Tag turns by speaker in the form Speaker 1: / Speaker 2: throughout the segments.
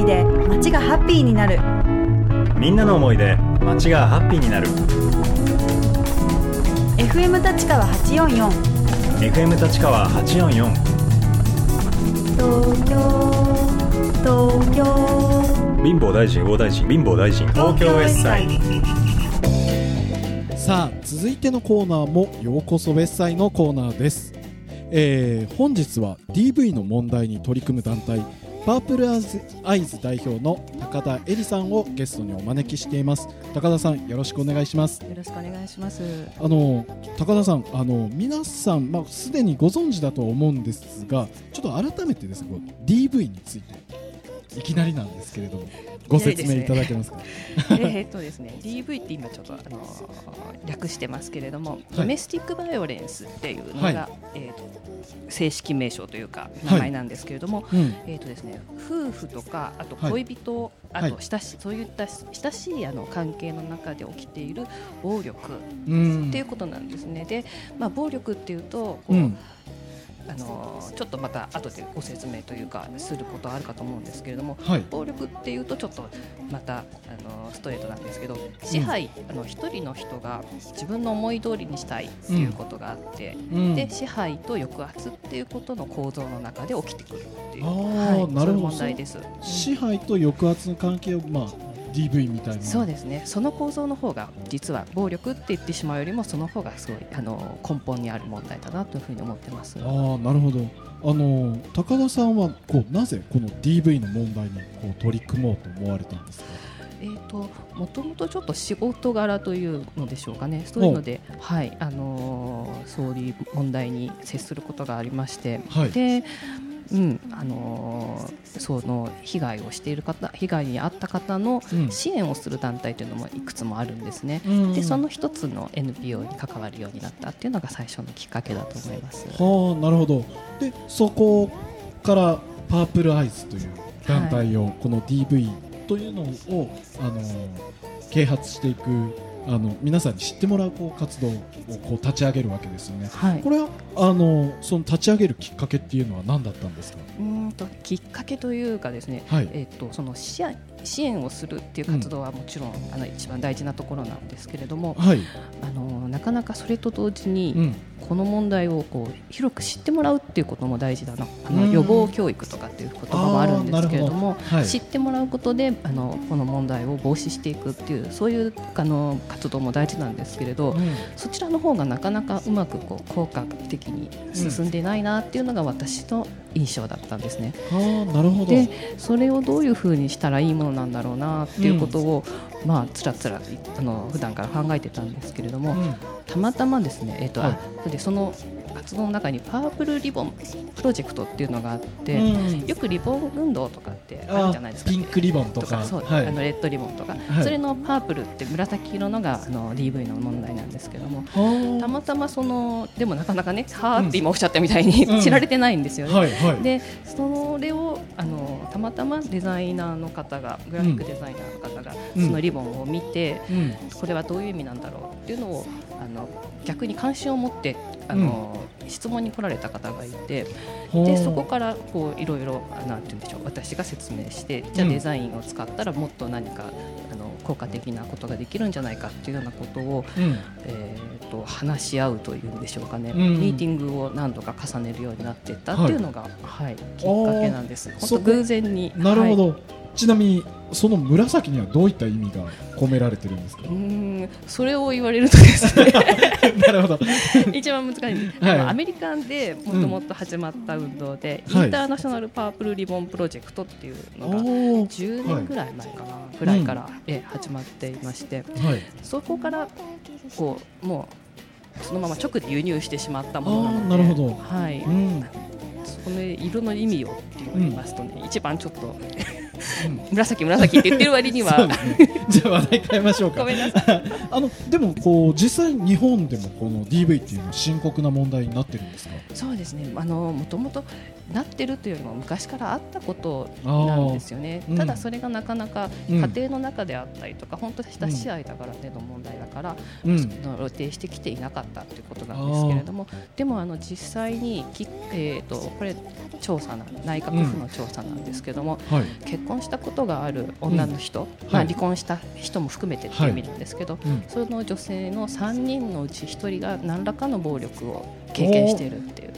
Speaker 1: いで街がハッピーになる。
Speaker 2: みんなの思いで街がハッピーになる。
Speaker 1: FM 立川844
Speaker 2: FM 立川844
Speaker 1: 東京東京。
Speaker 2: 貧乏大臣大大臣貧乏大臣。東京 S サイ。
Speaker 3: さあ続いてのコーナーもようこそ別祭のコーナーです、えー本日は DV の問題に取り組む団体パープルアイズ代表の高田恵里さんをゲストにお招きしています高田さんよろしくお願いします
Speaker 4: よろしくお願いします。
Speaker 3: あの高田さんあの皆さんまあすでにご存知だと思うんですがちょっと改めてですね DV についていきなりなんですけれどもご説明いただけますか？
Speaker 4: えーっとですね、DV って今ちょっとあのー略してますけれども、ドメスティックバイオレンスっていうのが、
Speaker 3: はい。
Speaker 4: えーと正式名称というか名前なんですけれども、
Speaker 3: うん。
Speaker 4: えーとですね、夫婦とかあと
Speaker 3: はい。
Speaker 4: 恋人、
Speaker 3: はい。
Speaker 4: あと親しそういった親しいあの関係の中で起きている暴力
Speaker 3: うん。
Speaker 4: っていうことなんですね。で、まあ暴力っていうとこう、
Speaker 3: うん
Speaker 4: あのーちょっとまた後でご説明というかすることあるかと思うんですけれども、
Speaker 3: はい。
Speaker 4: 暴力っていうとちょっとまたあのストレートなんですけど支配、あの一人の人が自分の思い通りにしたいっていうことがあって、
Speaker 3: うん。
Speaker 4: で支配と抑圧っていうことの構造の中で起きてくるっていう。
Speaker 3: あー
Speaker 4: はい。
Speaker 3: なるほど。
Speaker 4: 問題です。
Speaker 3: 支配と抑圧の関係を、まあ、DV みたいな。
Speaker 4: そうですね。その構造の方が実は暴力って言ってしまうよりもその方がすごいあの根本にある問題だなというふうに思ってます。
Speaker 3: ああなるほど。あの高田さんはこうなぜこの DV の問題にこう取り組もうと思われたんですか？
Speaker 4: えー、ともともとちょっと仕事柄というのでしょうかね、そういうので、はい。あのーそういう問題に接することがありまして、
Speaker 3: はい。
Speaker 4: でうん。あのーその被害をしている方、被害に遭った方の
Speaker 3: うん。
Speaker 4: 支援をする団体というのもいくつもあるんですね。
Speaker 3: うん。
Speaker 4: でその一つの NPO に関わるようになったっていうのが最初のきっかけだと思います。
Speaker 3: はあなるほど。でそこからパープルアイズという団体を、この DV というのをあの啓発していくあの皆さんに知ってもらうこう活動をこう立ち上げるわけですよね。
Speaker 4: はい。
Speaker 3: これはあのその立ち上げるきっかけっていうのは何だったんですか？
Speaker 4: うーんときっかけというかですね、
Speaker 3: はい。
Speaker 4: えっとその支援支援をするっていう活動はもちろん、あの一番大事なところなんですけれども、
Speaker 3: はい、
Speaker 4: あのなかなかそれと同時に、
Speaker 3: うん、
Speaker 4: この問題をこう広く知ってもらうっていうことも大事だなあの
Speaker 3: うん
Speaker 4: 予防教育とかっていう言葉もあるんですけれども
Speaker 3: はい。
Speaker 4: 知ってもらうことであのこの問題を防止していくっていうそういうあの活動も大事なんですけれど、
Speaker 3: うん。
Speaker 4: そちらの方がなかなかうまくこう効果的に進んでないなっていうのが私の印象だったんですね。
Speaker 3: ああなるほど。
Speaker 4: でそれをどういうふうにしたらいいものなんだろうなっていうことを、まあつらつらあの普段から考えてたんですけれども、
Speaker 3: うん。
Speaker 4: たまたまですね、えっと
Speaker 3: はい。
Speaker 4: あでその活動の中にパープルリボンプロジェクトっていうのがあって、
Speaker 3: うん。
Speaker 4: よくリボン運動とかってあるじゃないですか。
Speaker 3: ピンクリボンとか。はい。
Speaker 4: あのレッドリボンとか、
Speaker 3: はい。
Speaker 4: それのパープルって紫色のがあの DV の問題なんですけども
Speaker 3: はあ
Speaker 4: たまたまそのでもなかなかねはーって今おっしゃったみたいに、
Speaker 3: うん。
Speaker 4: 知られてないんですよね。
Speaker 3: はいはい。
Speaker 4: でそれをあのたまたまデザイナーの方がグラフィックデザイナーの方が、
Speaker 3: うん。
Speaker 4: そのリボンを見て、
Speaker 3: うん。
Speaker 4: これはどういう意味なんだろうっていうのをあの逆に関心を持ってあの、質問に来られた方がいてでそこからこういろいろあなんて言うんでしょう私が説明してじゃあ
Speaker 3: うん。
Speaker 4: デザインを使ったらもっと何かあの効果的なことができるんじゃないかっていうようなことを、
Speaker 3: うん。
Speaker 4: えー、と話し合うというんでしょうかね、
Speaker 3: うん。
Speaker 4: ミーティングを何度か重ねるようになっていったっていうのが、はい。きっかけなんです。本当偶然に
Speaker 3: なるほど、
Speaker 4: はい
Speaker 3: ちなみにその紫にはどういった意味が込められてるんですか？
Speaker 4: うーんそれを言われるとですね。
Speaker 3: なるほど。
Speaker 4: 一番難しい、
Speaker 3: はい。
Speaker 4: アメリカでもともと始まった運動で、
Speaker 3: はい。
Speaker 4: インターナショナルパープルリボンプロジェクトっていうのが
Speaker 3: おー。
Speaker 4: 10年ぐらい前かな、ぐらいから、え始まっていまして
Speaker 3: はい。
Speaker 4: そこからこうもうそのまま直で輸入してしまったものなので
Speaker 3: なるほど。
Speaker 4: はい、
Speaker 3: うん。
Speaker 4: その色の意味をって言いますとね、一番ちょっと紫紫って言ってる割には
Speaker 3: じゃあ話題変えましょうか。
Speaker 4: ごめんなさい。
Speaker 3: あのでもこう実際日本でもこの DV っていうのは深刻な問題になってるんですか？
Speaker 4: そうですね。あのもともとなってるというよりも昔からあったことなんですよね。ただそれがなかなか
Speaker 3: うん。
Speaker 4: 家庭の中であったりとか、本当親しい間柄での問題だから、
Speaker 3: うん。
Speaker 4: 露呈してきていなかったということなんですけれどもでもあの実際にき、えー、とこれ調査な内閣府の調査なんですけども、
Speaker 3: はい。
Speaker 4: 結婚したことがある女の人、まあ、
Speaker 3: はい。
Speaker 4: 離婚した人も含めてっていう意味なんですけど、
Speaker 3: うん。
Speaker 4: その女性の3人のうち1人が何らかの暴力を経験しているっていう。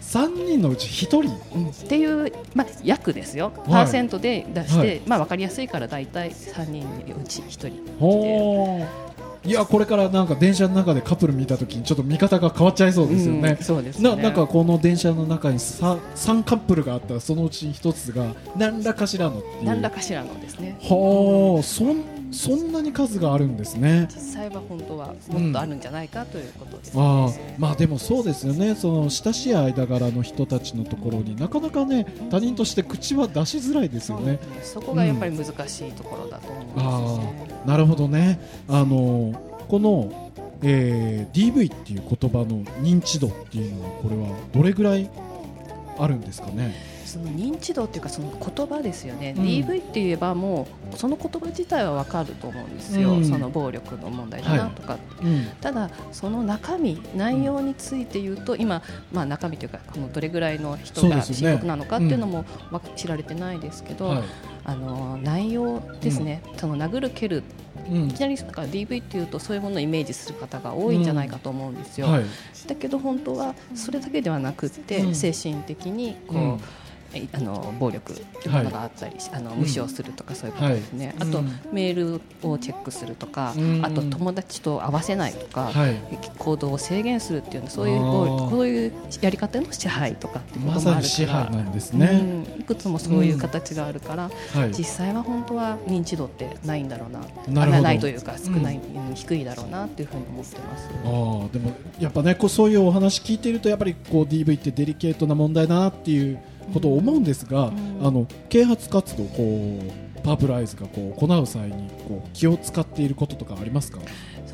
Speaker 3: 3人のうち1人？
Speaker 4: っていう、まあ、約ですよ、
Speaker 3: い。
Speaker 4: パーセントで出して、
Speaker 3: はい。
Speaker 4: まあ、分かりやすいから大体3人のうち1人
Speaker 3: ほー。いやこれからなんか電車の中でカップル見たときにちょっと見方が変わっちゃいそうですよね。
Speaker 4: うん、そうですね。
Speaker 3: ななんかこの電車の中に 3, 3カップルがあったらそのうち1つが何らかしらのっていう。
Speaker 4: 何らかしらのですね。
Speaker 3: はあそんそんなに数があるんですね。
Speaker 4: 実際は本当はもっとあるんじゃないかということです、
Speaker 3: ああまあでもそうですよね。その親しい間柄の人たちのところになかなかね他人として口は出しづらいですよね。
Speaker 4: そこがやっぱり難しいところだと思うんですよね、
Speaker 3: なるほどね。あのこの、えー DV っていう言葉の認知度っていうのはこれはどれぐらいあるんですかね？
Speaker 4: その認知度っていうかその言葉ですよね、
Speaker 3: うん。
Speaker 4: DV って言えばもうその言葉自体は分かると思うんですよ、
Speaker 3: うん。
Speaker 4: その暴力の問題だなとか、
Speaker 3: うん。
Speaker 4: ただその中身内容について言うと今、まあ、中身というかこのどれぐらいの人が深刻なのかっていうのもわ知られてないですけど、
Speaker 3: はい。
Speaker 4: あの内容ですね、その殴る蹴る。
Speaker 3: うん。
Speaker 4: いきなりなんか DV っていうとそういうものをイメージする方が多いんじゃないかと思うんですよ。
Speaker 3: はい。
Speaker 4: だけど本当はそれだけではなくって、
Speaker 3: うん。
Speaker 4: 精神的にこう、あの暴力というものがあったりし、あの無視をするとかそういうことですね、あと、
Speaker 3: はいうん。
Speaker 4: メールをチェックするとか、
Speaker 3: うん。
Speaker 4: あと友達と会わせないとか、
Speaker 3: はい。
Speaker 4: 行動を制限するっていうのそういうこういうやり方の支配とかっていうこ
Speaker 3: ま
Speaker 4: ともある
Speaker 3: さに支
Speaker 4: から
Speaker 3: 配なんですね、
Speaker 4: うん。いくつもそういう形があるから、
Speaker 3: はい。
Speaker 4: 実際は本当は認知度ってないんだろうな。
Speaker 3: な
Speaker 4: ないというか少ない、うん。低いだろうなっていうふうに思ってます。
Speaker 3: あーでもやっぱねこうそういうお話聞いているとやっぱりこう DV ってデリケートな問題だなっていうことを思うんですが、
Speaker 4: ん。
Speaker 3: あの啓発活動こうパープルアイズがこう行う際にこう気を使っていることとかありますか？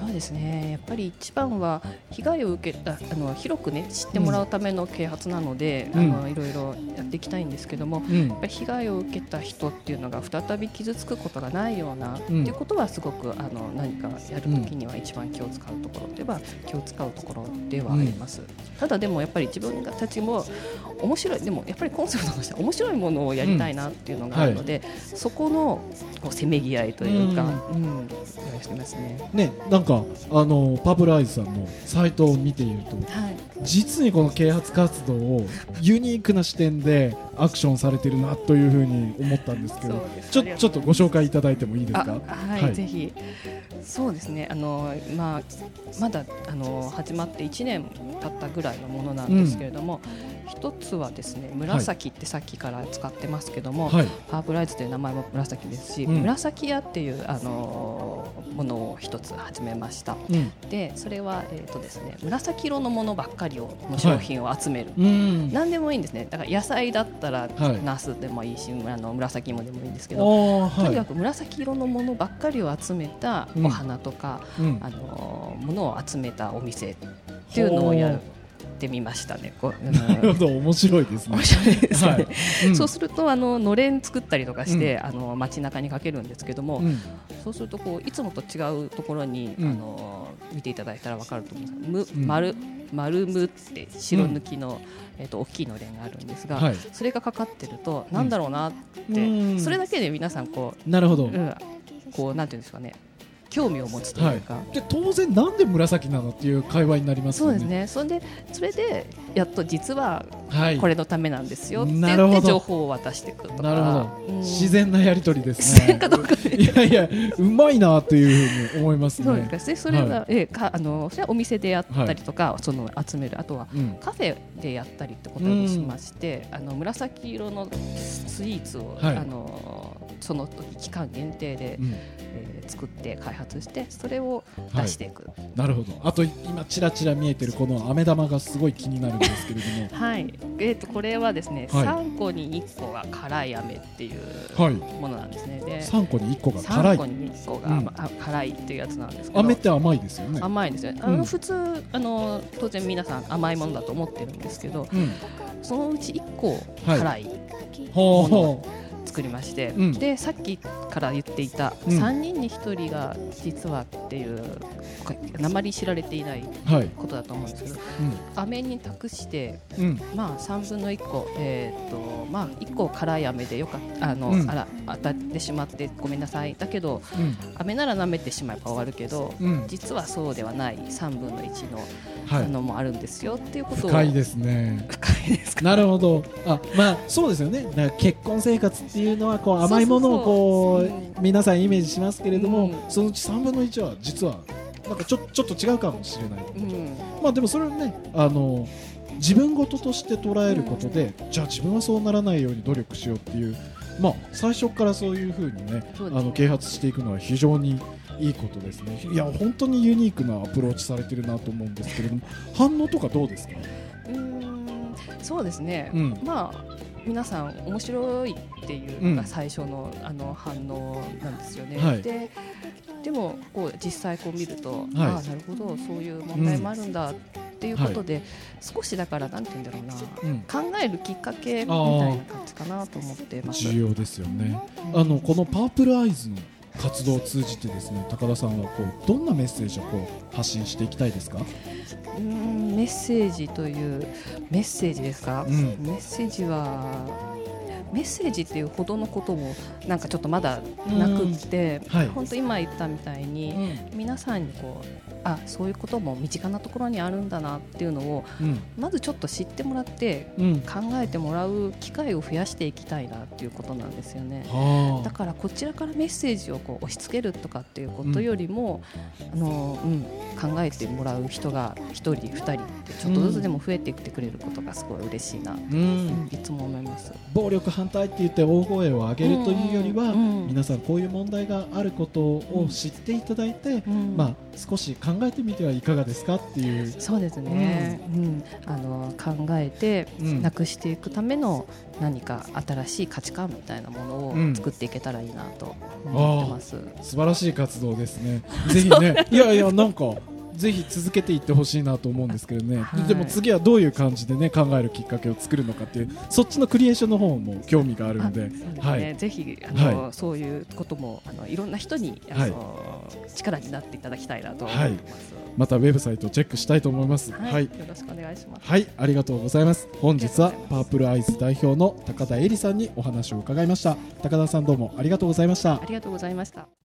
Speaker 4: そうですね。やっぱり一番は被害を受けたあの広くね知ってもらうための啓発なので、
Speaker 3: うん。
Speaker 4: あのいろいろやっていきたいんですけども、
Speaker 3: うん。
Speaker 4: やっぱり被害を受けた人っていうのが再び傷つくことがないような、って
Speaker 3: うん
Speaker 4: いうことはすごくあの何かやるときには一番気を使うところでは気を使うところではあります、ただでもやっぱり自分たちも面白いでもやっぱりコンセプトとしては面白いものをやりたいなっていうのがあるので、そこのこうせめぎ合いというか、うん。してますね。
Speaker 3: ねなんかあのパープルアイズさんのサイトを見ていると
Speaker 4: はい。
Speaker 3: 実にこの啓発活動をユニークな視点でアクションされてるなというふうに思ったんですけどちょちょっとご紹介いただいてもいいです
Speaker 4: あ
Speaker 3: か
Speaker 4: はい、
Speaker 3: はい。
Speaker 4: ぜひ。そうですね。あの、まあ、まだあの始まって1年経ったぐらいのものなんですけれども、一つはですね紫ってさっきから使ってますけども、
Speaker 3: はい。
Speaker 4: パープライズという名前も紫ですし、
Speaker 3: うん。
Speaker 4: 紫屋っていうあのものを一つ始めました。
Speaker 3: うん。
Speaker 4: でそれは、えーとですね、紫色のものばっかりをの商品を集める、
Speaker 3: うん。
Speaker 4: 何でもいいんですね。だから野菜だったら、
Speaker 3: はい
Speaker 4: ナスでもいいしあの紫芋でもいいんですけどとにかく紫色のものばっかりを集めた
Speaker 3: うん。
Speaker 4: お花とか、
Speaker 3: うん。
Speaker 4: あのものを集めたお店っていうのをやってみましたね。こう
Speaker 3: なるほど。面白いですね。
Speaker 4: 面白いですよね。
Speaker 3: はい。うん。
Speaker 4: そうするとあののれん作ったりとかして、あの街中にかけるんですけども、
Speaker 3: うん。
Speaker 4: そうするとこういつもと違うところに、
Speaker 3: うん。
Speaker 4: あの見ていただいたらわかると思うんです
Speaker 3: うん。
Speaker 4: む丸丸むって白抜きの、えっと大きいのれんがあるんですが、
Speaker 3: はい。
Speaker 4: それがかかってるとなんだろうなって、
Speaker 3: うん。
Speaker 4: それだけで皆さんこう
Speaker 3: なるほど、
Speaker 4: うん、こうなんていうんですかね興味を持つというか、
Speaker 3: で当然なんで紫なのっていう会話になりますよね。
Speaker 4: そうですね。それでそれでやっと実は
Speaker 3: はい。
Speaker 4: これのためなんですよって言って情報を渡していくとか。
Speaker 3: なるほど、
Speaker 4: うん。
Speaker 3: 自然なやり取りです
Speaker 4: 自然
Speaker 3: ね
Speaker 4: かどうか
Speaker 3: いやいやうまいなというふうに思いますね。
Speaker 4: そうですねそれが、
Speaker 3: は
Speaker 4: ええかあのそれはお店でやったりとか、その集める。あとは
Speaker 3: うん。
Speaker 4: カフェでやったりってことをしまして、あの紫色のスイーツを、
Speaker 3: はい。
Speaker 4: あのその時期間限定で、
Speaker 3: うん
Speaker 4: えー作って開発してそれを出していく、
Speaker 3: なるほど。あと今ちらちら見えてるこの飴玉がすごい気になるんですけれど
Speaker 4: はい、えー、とこれはですね、
Speaker 3: はい。
Speaker 4: 3個に1個が辛い飴っていう
Speaker 3: もはい。
Speaker 4: ものなんですね。で
Speaker 3: 3個に1個が辛
Speaker 4: 3
Speaker 3: い
Speaker 4: 個に1個が、
Speaker 3: うん。
Speaker 4: あ辛いっていうやつなんですけど。
Speaker 3: 飴って甘いですよね。
Speaker 4: 甘いんですよね。あの、
Speaker 3: うん。
Speaker 4: 普通あの当然皆さん甘いものだと思ってるんですけど
Speaker 3: うん。
Speaker 4: そのうち1個
Speaker 3: はい。
Speaker 4: 辛い
Speaker 3: ほうほ
Speaker 4: 作りまして、
Speaker 3: うん。
Speaker 4: でさっきから言っていた
Speaker 3: うん。
Speaker 4: 3人に1人が実はっていうこあまり知られていない
Speaker 3: はい。
Speaker 4: ことだと思うんですけど飴に託してまあ3分の1個えーっとまあ1個辛い飴でよかったあの、
Speaker 3: うん。
Speaker 4: あら当たってしまってごめんなさい。だけど
Speaker 3: うん。
Speaker 4: 飴なら舐めてしまえば終わるけど
Speaker 3: うん。
Speaker 4: 実はそうではない3分の1の
Speaker 3: はい。
Speaker 4: あのもあるんですよっていうことを。
Speaker 3: 深いですね。
Speaker 4: 深いですか？
Speaker 3: なるほど。あまあそうですよね。だから結婚生活っていうのはこう甘いものをこう皆さんイメージしますけれども、
Speaker 4: うん。
Speaker 3: そのうち3分の1は実はなんかちょちょっと違うかもしれない、
Speaker 4: うん。
Speaker 3: まあでもそれをねあの自分事として捉えることで、じゃあ自分はそうならないように努力しようっていうまあ最初からそういうふうにね
Speaker 4: ね。
Speaker 3: あの啓発していくのは非常にいいことですね。いや本当にユニークなアプローチされてるなと思うんですけれども 反応とかどうですか？
Speaker 4: うーんそうですね、
Speaker 3: うん。
Speaker 4: まあ皆さん面白いっていうのが最初の,、あの反応なんですよね。
Speaker 3: はい。
Speaker 4: ででもこう実際こう見ると、
Speaker 3: はい。
Speaker 4: ああなるほどそういう問題もあるんだっていうことで、少しだからなんて言うんだろうな。
Speaker 3: うん。
Speaker 4: 考えるきっかけみたいな感じかなと思ってます。
Speaker 3: 重要ですよね。あのこのパープルアイズの活動を通じてですね高田さんはこうどんなメッセージをこう発信していきたいですか、
Speaker 4: うーんメッセージというメッセージですか、
Speaker 3: うん。
Speaker 4: メッセージはメッセージっていうほどのこともなんかちょっとまだなくって、
Speaker 3: はい。
Speaker 4: 本当今言ったみたいに、皆さんにこうあそういうことも身近なところにあるんだなっていうのを
Speaker 3: うん。
Speaker 4: まずちょっと知ってもらって
Speaker 3: うん。
Speaker 4: 考えてもらう機会を増やしていきたいなっていうことなんですよね。
Speaker 3: は
Speaker 4: だからこちらからメッセージをこう押し付けるとかっていうことよりも、あのうん、考えてもらう人が1人2人ってちょっとずつでも増えていってくれることがすごい嬉しいな、
Speaker 3: う
Speaker 4: うん。ん、いつも思います。
Speaker 3: 暴力反対って言って大声を上げるというよりは、皆さんこういう問題があることを知っていただいて、
Speaker 4: うん
Speaker 3: まあ、少し考えてみてはいかがですかっていう、
Speaker 4: そうですね、うん。あの考えて
Speaker 3: うん。
Speaker 4: なくしていくための何か新しい価値観みたいなものを
Speaker 3: うん。
Speaker 4: 作っていけたらいいなと思ってます。
Speaker 3: 素晴らしい活動ですね。ぜひね、いやいや、なんか、ぜひ続けていってほしいなと思うんですけどね、
Speaker 4: はい
Speaker 3: でも次はどういう感じでね考えるきっかけを作るのかっていうそっちのクリエーションの方も興味がある
Speaker 4: あ
Speaker 3: んで
Speaker 4: ね
Speaker 3: はい
Speaker 4: ぜひあの、
Speaker 3: は
Speaker 4: そういうこともあのいろんな人にあの、力になっていただきたいなと思います。
Speaker 3: またウェブサイトをチェックしたいと思います。
Speaker 4: はい、
Speaker 3: はい
Speaker 4: よろしくお願いします。
Speaker 3: はい、ありがとうございます。本日はパープルアイズ代表の高田恵里さんにお話を伺いました。高田さんどうもありがとうございました
Speaker 4: あ。りがとうございました。